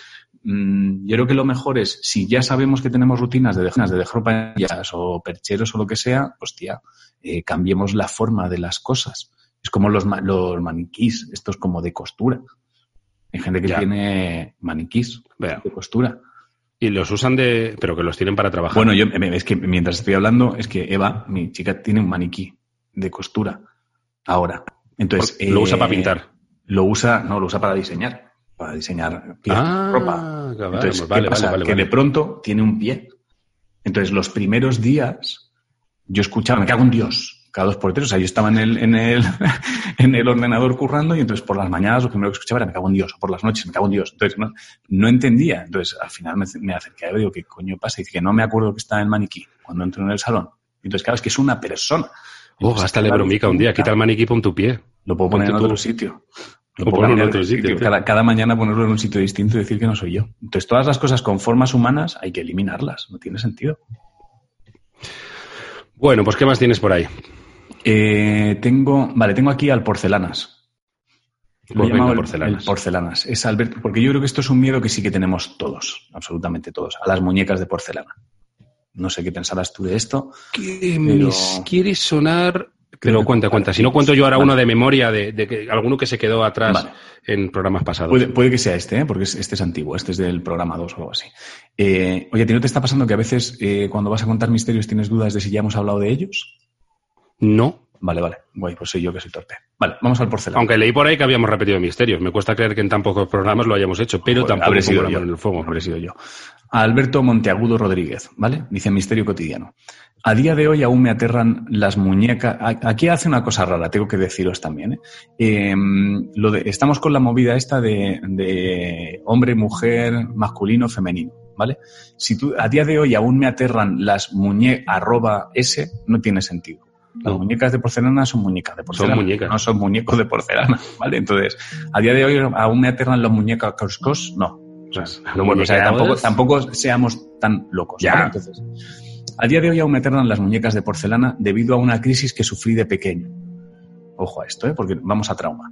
Mm, yo creo que lo mejor es, si ya sabemos que tenemos rutinas de dejar, de dejar ropa o percheros o lo que sea, hostia, eh, cambiemos la forma de las cosas. Es como los, los maniquís, esto es como de costura. Hay gente que tiene maniquís de costura. Y los usan de. pero que los tienen para trabajar. Bueno, yo es que mientras estoy hablando, es que Eva, mi chica, tiene un maniquí de costura. Ahora. Entonces. lo usa para eh, pintar. Lo usa, no, lo usa para diseñar para diseñar ah, ropa. Entonces, ¿qué pasa? que de pronto tiene un pie. Entonces, los primeros días yo escuchaba, me cago en Dios, cada dos por tres. O sea, yo estaba en el, en el, en el ordenador currando y entonces por las mañanas lo primero que escuchaba era me cago en Dios, o por las noches me cago en Dios. Entonces, no, no entendía. Entonces, al final me, me acerqué y digo, ¿qué coño pasa? Y dice que no me acuerdo que está en el maniquí cuando entro en el salón. Entonces, claro, es que es una persona. Oh, hasta le bromica un día, quita el maniquí pon tu pie. Lo puedo poner en otro sitio. Cada, mañana ponerlo en un sitio distinto y decir que no soy yo. Entonces, todas las cosas con formas humanas hay que eliminarlas. No tiene sentido. Bueno, pues ¿qué más tienes por ahí? Eh, tengo, vale, tengo aquí al porcelanas. Lo llamado porcelanas. porcelanas. Es Alberto, porque yo creo que esto es un miedo que sí que tenemos todos, absolutamente todos, a las muñecas de porcelana. No sé qué pensarás tú de esto. Quiere sonar pero cuenta, cuenta. Si no cuento yo ahora uno de memoria de, que alguno que se quedó atrás en programas pasados. Puede, que sea este, ¿eh? porque este es antiguo, este es del programa 2 o algo así. Eh, oye, ¿a no te está pasando que a veces eh, cuando vas a contar misterios tienes dudas de si ya hemos hablado de ellos? No. Vale, vale. Guay, pues soy yo que soy torpe. Vale, vamos al porcelana. Aunque leí por ahí que habíamos repetido misterios. Me cuesta creer que en tan pocos programas lo hayamos hecho, pero tampoco habré sido yo. en el fuego. Habré sido yo. Alberto Monteagudo Rodríguez, ¿vale? Dice Misterio Cotidiano. A día de hoy aún me aterran las muñecas. Aquí hace una cosa rara, tengo que deciros también. ¿eh? Em, lo de, estamos con la movida esta de, hombre, mujer, masculino, femenino, ¿vale? Si tú, a día de hoy aún me aterran las muñecas arroba S, no tiene sentido. Las muñecas de porcelana son muñecas de porcelana. Son muñecas. No son muñecos de porcelana, ¿vale? Entonces, a día de hoy aún me aterran las muñecas coscos, no. O sea, tampoco, tampoco seamos tan locos. Ya. Entonces, a día de hoy aún me aterran las muñecas de porcelana debido a una crisis que sufrí de pequeño. Ojo a esto, ¿eh? porque vamos a trauma.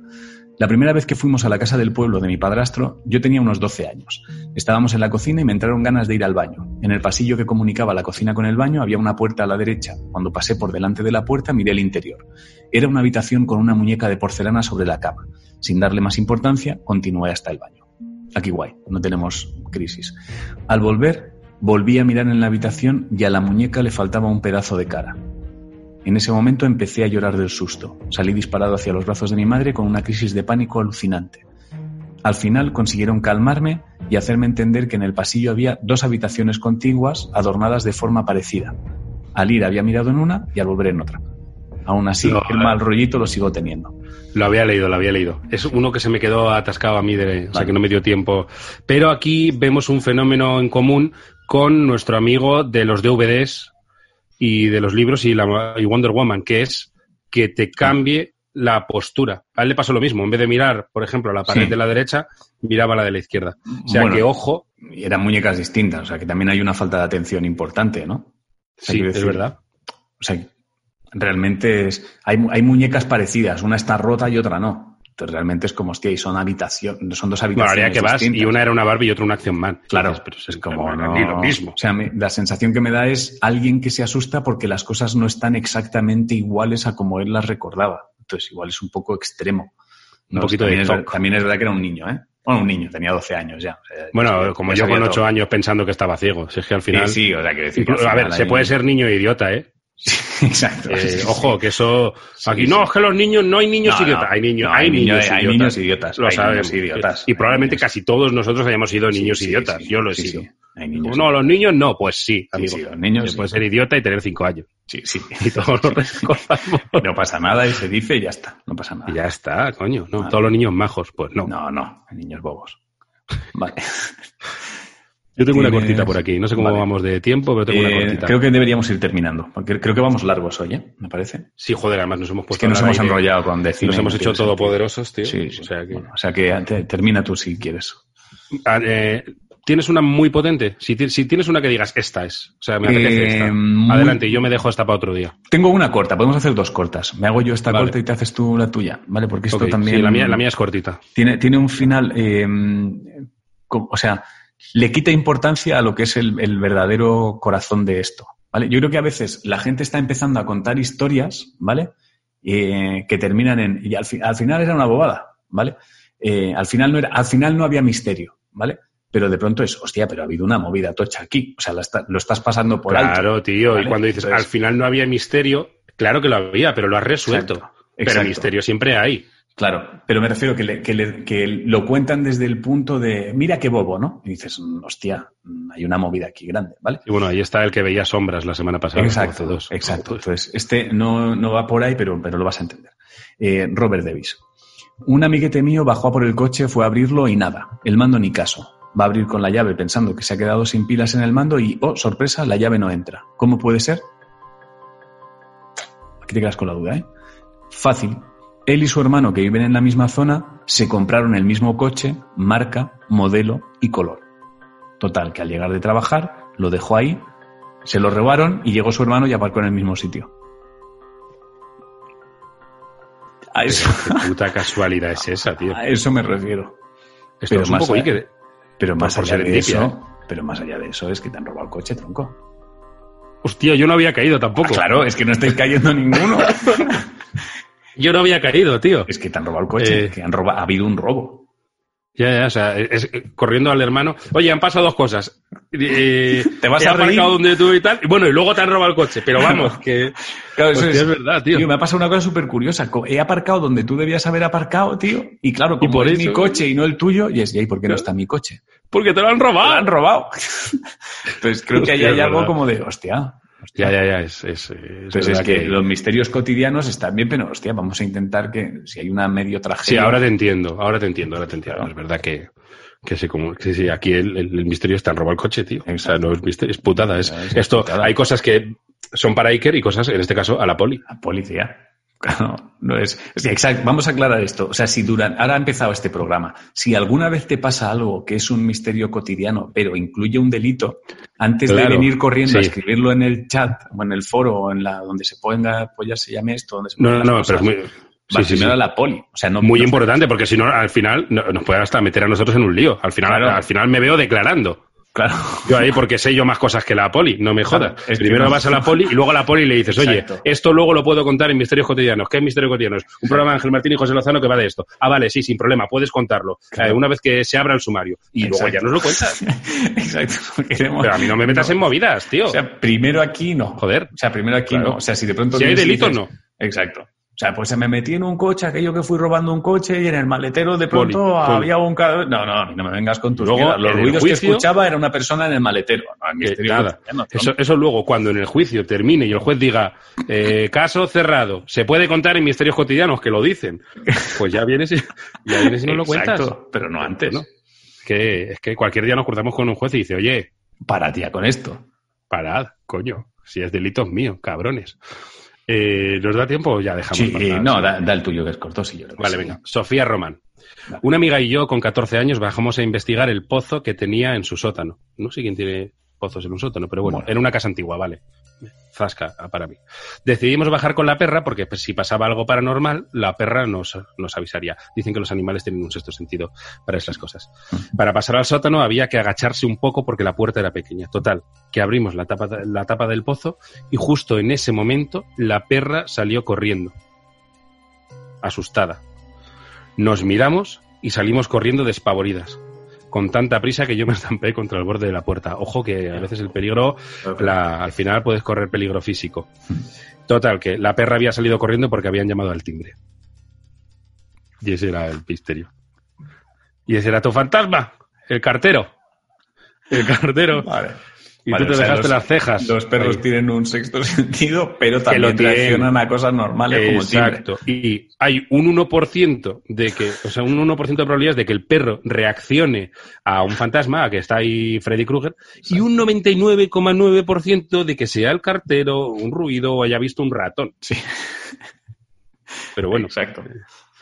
La primera vez que fuimos a la casa del pueblo de mi padrastro, yo tenía unos 12 años. Estábamos en la cocina y me entraron ganas de ir al baño. En el pasillo que comunicaba la cocina con el baño había una puerta a la derecha. Cuando pasé por delante de la puerta miré el interior. Era una habitación con una muñeca de porcelana sobre la cama. Sin darle más importancia, continué hasta el baño. Aquí guay, no tenemos crisis. Al volver, Volví a mirar en la habitación y a la muñeca le faltaba un pedazo de cara. En ese momento empecé a llorar del susto. Salí disparado hacia los brazos de mi madre con una crisis de pánico alucinante. Al final consiguieron calmarme y hacerme entender que en el pasillo había dos habitaciones contiguas adornadas de forma parecida. Al ir había mirado en una y al volver en otra. Aún así, el mal rollito lo sigo teniendo. Lo había leído, lo había leído. Es uno que se me quedó atascado a mí, de, o sea que no me dio tiempo. Pero aquí vemos un fenómeno en común con nuestro amigo de los DVDs y de los libros y, la, Wonder Woman, que es que te cambie la postura. A él le pasó lo mismo. En vez de mirar, por ejemplo, a la pared de la derecha, miraba la de la izquierda. O sea que, ojo. Eran muñecas distintas, o sea que también hay una falta de atención importante, ¿no? sí, es verdad. O sea, realmente es, hay, hay muñecas parecidas, una está rota y otra no realmente es como, hostia, y son habitaciones, son dos habitaciones. Bueno, que vas y una era una Barbie y otra una Acción Man. Claro, pero es como lo mismo. O sea, la sensación que me da es alguien que se asusta porque las cosas no están exactamente iguales a como él las recordaba. Entonces, igual es un poco extremo. Un poquito también de es, también es verdad que era un niño, ¿eh? Bueno, un niño, tenía 12 años ya. bueno, como yo con 8 años pensando que estaba ciego. Si es que al final. Sí, sí o sea, que decir. a ver, se puede ser niño e idiota, ¿eh? Exacto. Eh, ojo, que eso. aquí no, es que los niños, no hay niños idiotas. hay, niños, hay, niños, hay idiotas. niños idiotas. Lo sabes. idiotas. Y probablemente casi todos nosotros hayamos sido niños idiotas. Yo lo he sido. no, los niños no, pues sí, amigo. los niños. Puede ser idiota y tener cinco años. Sí, sí. Y todos lo recordamos. no pasa nada y se dice y ya está. No pasa nada. Y ya está, coño. No, todos los niños majos, pues no. No, no. Hay niños bobos. Vale. Yo tengo una cortita por aquí. No sé cómo vamos de tiempo, pero tengo una eh, cortita. Creo que deberíamos ir terminando. Porque creo que vamos largos hoy, ¿eh? ¿Me parece? Sí, joder, además nos hemos puesto. Es que nos hemos enrollado con decir. Nos hemos hecho todopoderosos, tío. Sí, O sea que, o sea que termina tú si quieres. Ah, eh, ¿Tienes una muy potente? Si, tienes una que digas, esta es. O sea, me apetece esta. Eh, Adelante, yo me dejo esta para otro día. Tengo una corta, podemos hacer dos cortas. Me hago yo esta corta y te haces tú la tuya, ¿vale? Porque esto también. Sí, la mía, la mía es cortita. Tiene, tiene un final. o sea, le quita importancia a lo que es el, verdadero corazón de esto. ¿vale? Yo creo que a veces la gente está empezando a contar historias, ¿vale? Eh, que terminan en. Y al, final era una bobada, ¿vale? Eh, al, final no era, al final no había misterio, ¿vale? Pero de pronto es, hostia, pero ha habido una movida tocha aquí. O sea, lo estás pasando por alto. Claro, tío. Y cuando dices, al final no había misterio, claro que lo había, pero lo has resuelto. Pero misterio siempre hay. Claro, pero me refiero que, que, lo cuentan desde el punto de, mira qué bobo, ¿no? Y dices, hostia, hay una movida aquí grande, ¿vale? Y bueno, ahí está el que veía sombras la semana pasada. Exacto, dos, exacto. Entonces, este no, no, va por ahí, pero, pero lo vas a entender. Eh, Robert Davis. Un amiguete mío bajó a por el coche, fue a abrirlo y nada, el mando ni caso. Va a abrir con la llave pensando que se ha quedado sin pilas en el mando y, oh, sorpresa, la llave no entra. ¿Cómo puede ser? Aquí te quedas con la duda, ¿eh? Fácil, él y su hermano, que viven en la misma zona, se compraron el mismo coche, marca, modelo y color. Total, que al llegar de trabajar, lo dejó ahí, se lo robaron y llegó su hermano y aparcó en el mismo sitio. A eso, Qué puta casualidad es esa, tío. a eso me refiero. Esto pero es un más poco allá- Iker. Pero más por allá de eso, pero más allá de eso es que te han robado el coche, tronco. Hostia, yo no había caído tampoco. Ah, claro, es que no estáis cayendo ninguno. Yo no había caído, tío. es que te han robado el coche, Eh. que han robado, ha habido un robo. Ya, ya, o sea, es, corriendo al hermano. Oye, han pasado dos cosas. Eh, ¿Te vas a aparcado donde tú y tal. Y bueno, y luego te han robado el coche. Pero vamos, que. Claro, eso Hostia, es, es verdad, tío. me ha pasado una cosa súper curiosa. He aparcado donde tú debías haber aparcado, tío. Y claro, como por es eso- mi coche y no el tuyo, y es, ¿y por qué no está mi coche? Porque te lo han Me lo robado. han robado. Entonces creo que ahí Hostia, hay algo como de, hostia. Hostia. Ya, ya, ya. Es, es, es verdad es que, los misterios cotidianos están bien, pero hostia, vamos a intentar que si hay una medio Sí, tragedia. ahora te entiendo, ahora te entiendo, ahora te entiendo. Claro. Es verdad que, que sí, como, sí, sí, aquí el, el- el misterio está en robar el coche, tío. O sea, no es misterio, es putada. Es, Es esto, putada. hay cosas que son para Iker y cosas, en este caso, a la poli. La policía. Claro, no es. sí, exacto. Vamos a aclarar esto. O sea, si durante, ahora ha empezado este programa, si alguna vez te pasa algo que es un misterio cotidiano, pero incluye un delito, antes de venir corriendo a escribirlo en el chat o en el foro o en la donde se ponga, pues ya se llame esto, donde se No, no, pero es muy, va sí, primero sí. la poli. O sea, no muy no- importante, porque si no, al final no- nos puede hasta meter a nosotros en un lío. Al final, Claro. al final me veo declarando. Claro. Yo ahí porque sé yo más cosas que la poli, no me jodas. Claro, Primero no. vas a la poli y luego a la poli le dices, oye, Exacto. esto luego lo puedo contar en Misterios Cotidianos. ¿Qué es Misterios Cotidianos? Un programa de Ángel Martín y José Lozano que va de esto. Ah, vale, sí, sin problema, puedes contarlo. Claro. Eh, una vez que se abra el sumario. Y luego ya nos lo cuentas. Exacto. Queremos- Pero a mí no me metas en movidas, tío. O sea, primero aquí no. Joder. O sea, primero aquí Claro. no. O sea, si de pronto. Si hay delito, dices- no. Exacto. O sea, pues se me metí en un coche, aquello que fui robando un coche y en el maletero de pronto Poli, poli. había un... No, no, a mí no me vengas con tus Luego. Los ruidos que escuchaba era una persona en el maletero. No, Que misterio nada. cotidiano, Eso, eso luego, cuando en el juicio termine y el juez diga, eh, caso cerrado, se puede contar en misterios cotidianos, que lo dicen, pues ya vienes y, ya vienes y nos lo cuentas. Exacto, pero no antes. ¿no? Que, es que cualquier día nos cruzamos con un juez y dice, oye, Para tía con esto. parad, coño, si es delito mío, cabrones. Eh, ¿Nos da tiempo o ya dejamos? Sí, eh, no, da, da el tuyo que es corto, sí, yo que Vale, venga. Sofía Román. Vale. Una amiga y yo, con 14 años, bajamos a investigar el pozo que tenía en su sótano. No sé quién tiene pozos en un sótano, pero bueno, Bueno. era una casa antigua, vale. Zasca ah, para mí. Decidimos bajar con la perra porque pues, si pasaba algo paranormal, la perra nos, nos avisaría. Dicen que los animales tienen un sexto sentido para esas cosas. Para pasar al sótano había que agacharse un poco porque la puerta era pequeña. Total, que abrimos la tapa, la tapa del pozo y justo en ese momento la perra salió corriendo. Asustada. Nos miramos y salimos corriendo despavoridas. Con tanta prisa que yo me estampé contra el borde de la puerta. Ojo que a veces el peligro, la- al final puedes correr peligro físico. Total, que la perra había salido corriendo porque habían llamado al timbre. Y ese era el misterio. Y ese era tu fantasma, el cartero. El cartero. Vale. Y Vale, tú te o sea, dejaste los- las cejas. Los perros Ahí. tienen un sexto sentido, pero también reaccionan a cosas normales como el. Exacto. Y hay un 1% de que, o sea, un 1% de probabilidades de que el perro reaccione a un fantasma, a que está ahí Freddy Krueger, y un 99,9% de que sea el cartero, un ruido o haya visto un ratón. Sí. Pero bueno, Exacto.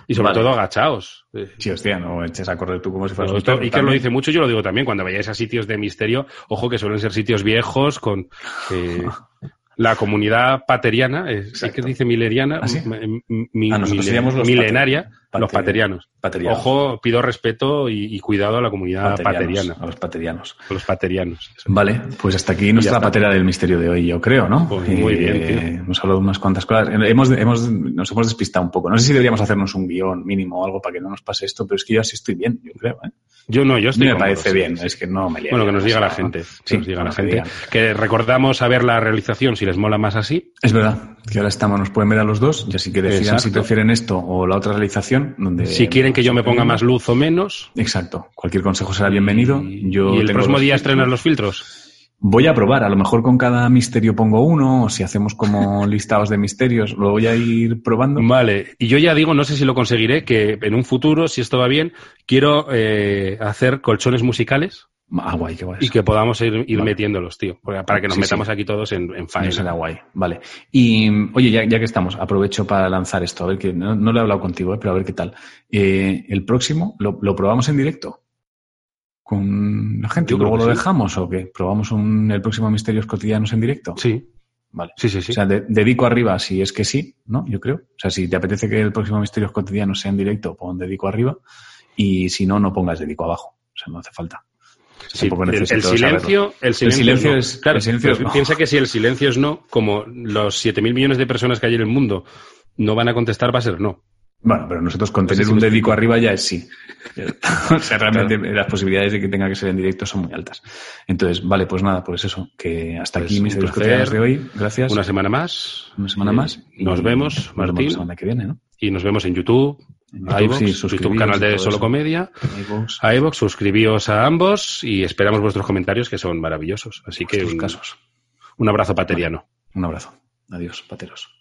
Y sobre Vale. todo agachaos. Sí, hostia, no eches a correr tú como si fueras un perro Iker lo dice mucho, yo lo digo también, cuando vayáis a sitios de misterio, ojo que suelen ser sitios viejos con eh, la comunidad pateriana, eh, Exacto. Iker dice mileriana, ¿Ah, sí? m- m- mi- Ah, nosotros mile- seríamos los milenaria, pater- los paterianos. Paterianos. Ojo, pido respeto y, y cuidado a la comunidad Paterianos, pateriana, A los paterianos. a los paterianos. Vale, pues hasta aquí nuestra patera del misterio de hoy, yo creo, ¿no? Pues muy bien, tío. Hemos hablado de unas cuantas cosas. Hemos, hemos, nos hemos despistado un poco. No sé si deberíamos hacernos un guion mínimo o algo para que no nos pase esto, pero es que yo así estoy bien, yo creo. ¿eh? Yo no, yo estoy mí me cómodo, parece sí, bien, sí. es que no me Bueno, que nos diga la gente. Que Sí, nos diga bueno, la que gente. digan. Que recordamos a ver la realización si les mola más así. Es verdad que ahora estamos, nos pueden ver a los dos, y así que decidan si prefieren esto o la otra realización. Donde si quieren que yo me ponga más luz o menos. Exacto, cualquier consejo será bienvenido. Y, Yo y el próximo día estrenas los filtros. Voy a probar, a lo mejor con cada misterio pongo uno, o si hacemos como listados de misterios, lo voy a ir probando. Vale, y yo ya digo, no sé si lo conseguiré, que en un futuro, si esto va bien, quiero eh, hacer colchones musicales Ah, guay, qué guay. y que podamos ir, ir Vale. metiéndolos, tío, para que nos Sí, metamos sí. aquí todos en, en Eso faena. será guay, vale. Y oye, ya, ya que estamos, aprovecho para lanzar esto, a ver que no, no lo he hablado contigo, eh, pero a ver qué tal. Eh, el próximo, ¿lo, lo probamos en directo? ¿Con la gente? Yo ¿Luego lo sí. dejamos o qué? ¿Probamos un, el próximo Misterios Cotidianos en directo? Sí, Vale. Sí, sí, sí. O sea, de- dedico arriba si es que sí, ¿no? Yo creo. O sea, si te apetece que el próximo Misterios Cotidianos sea en directo, pon dedico arriba. Y si no, no pongas dedico abajo. O sea, no hace falta. Sí, el, silencio, el silencio, no. es- Claro, el silencio pero es no. piensa que si el silencio es no, como los 7.000 millones de personas que hay en el mundo no van a contestar, va a ser no. Bueno, pero nosotros con No tener un dedico arriba ya es sí. o sea, realmente las posibilidades de que tenga que ser en directo son muy altas. Entonces, vale, pues nada, pues eso, que hasta Pues aquí placer. Cotidianos de hoy. Gracias. Una semana más. Una semana más. Nos vemos, nos vemos Martín. la semana que viene, ¿no? Y nos vemos en YouTube, En YouTube, iVoox, sí, YouTube suscribiros canal de Solo. Comedia, a suscribíos a ambos y esperamos vuestros comentarios que son maravillosos. Así que un, casos. un abrazo pateriano. Un abrazo. Adiós, pateros.